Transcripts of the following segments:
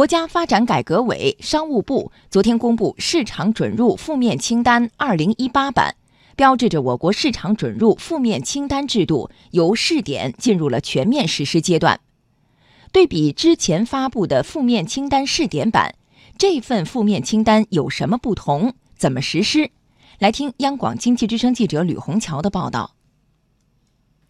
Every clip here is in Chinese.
国家发展改革委、商务部昨天公布市场准入负面清单二零一八版，标志着我国市场准入负面清单制度由试点进入了全面实施阶段。对比之前发布的负面清单试点版，这份负面清单有什么不同？怎么实施？来听央广经济之声记者吕红桥的报道。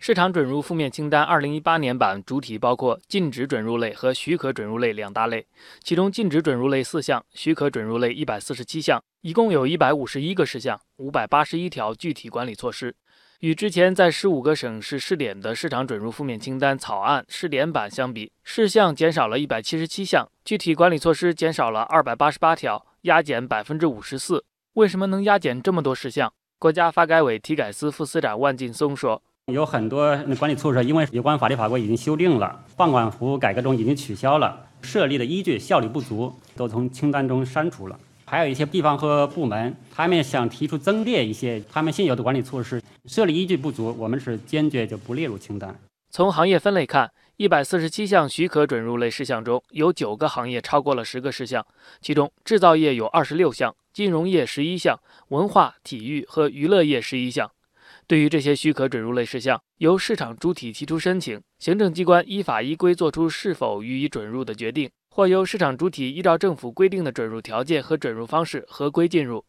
市场准入负面清单二零一八年版主体包括禁止准入类和许可准入类两大类，其中禁止准入类四项，许可准入类一百四十七项，一共有一百五十一个事项，五百八十一条具体管理措施。与之前在十五个省市试点的市场准入负面清单草案试点版相比，事项减少了一百七十七项，具体管理措施减少了二百八十八条，压减百分之五十四。为什么能压减这么多事项？国家发改委体改司副司长万劲松说：“有很多管理措施，因为有关法律法规已经修订了，放管服务改革中已经取消了，设立的依据效率不足，都从清单中删除了。”还有一些地方和部门，他们想提出增列一些他们现有的管理措施，设立依据不足，我们是坚决就不列入清单。从行业分类看，一百四十七项许可准入类事项中有九个行业超过了十个事项，其中制造业有二十六项，金融业十一项，文化体育和娱乐业十一项。对于这些许可准入类事项，由市场主体提出申请，行政机关依法依规作出是否予以准入的决定。或由市场主体依照政府规定的准入条件和准入方式合规进入。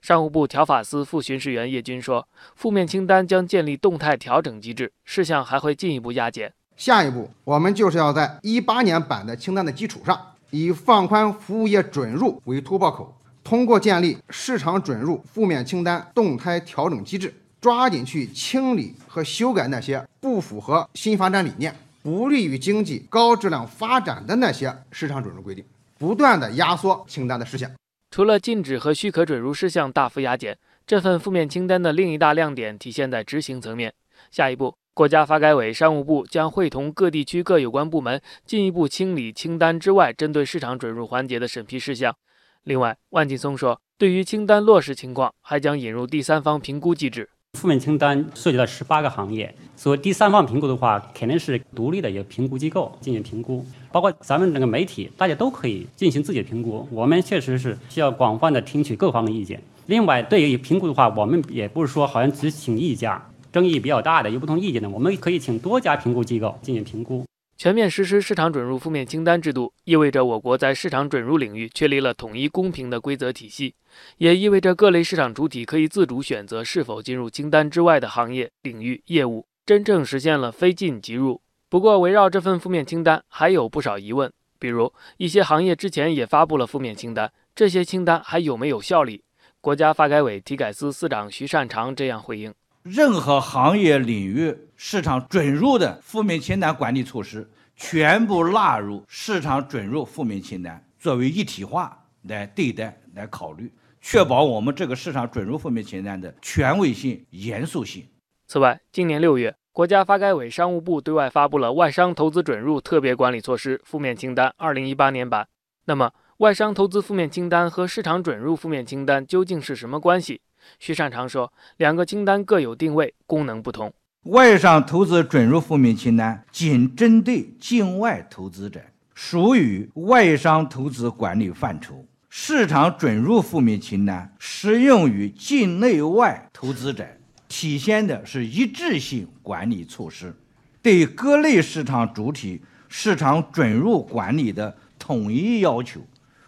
商务部条法司副巡视员叶军说：“负面清单将建立动态调整机制，事项还会进一步压减。下一步，我们就是要在一八年版的清单的基础上，以放宽服务业准入为突破口，通过建立市场准入负面清单动态调整机制，抓紧去清理和修改那些不符合新发展理念。”不利于经济高质量发展的那些市场准入规定，不断的压缩清单的事项。除了禁止和许可准入事项大幅压减，这份负面清单的另一大亮点体现在执行层面。下一步，国家发改委、商务部将会同各地区各有关部门进一步清理清单之外针对市场准入环节的审批事项。另外，万劲松说，对于清单落实情况，还将引入第三方评估机制。负面清单涉及到十八个行业，所以第三方评估的话，肯定是独立的一个评估机构进行评估，包括咱们这个媒体，大家都可以进行自己的评估。我们确实是需要广泛的听取各方的意见。另外，对于评估的话，我们也不是说好像只请一家，争议比较大的、有不同意见的，我们可以请多家评估机构进行评估。全面实施市场准入负面清单制度，意味着我国在市场准入领域确立了统一公平的规则体系，也意味着各类市场主体可以自主选择是否进入清单之外的行业、领域、业务，真正实现了非进即入。不过，围绕这份负面清单，还有不少疑问，比如一些行业之前也发布了负面清单，这些清单还有没有效力？国家发改委体改司司长徐善长这样回应。任何行业领域市场准入的负面清单管理措施，全部纳入市场准入负面清单，作为一体化来对待、来考虑，确保我们这个市场准入负面清单的权威性、严肃性。此外，今年六月，国家发改委、商务部对外发布了《外商投资准入特别管理措施负面清单（二零一八年版）》。那么，外商投资负面清单和市场准入负面清单究竟是什么关系？徐善长说，两个清单各有定位，功能不同。外商投资准入负面清单仅针对境外投资者，属于外商投资管理范畴；市场准入负面清单适用于境内外投资者，体现的是一致性管理措施，对各类市场主体市场准入管理的统一要求，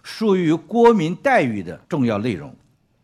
属于国民待遇的重要内容。